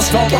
toast together.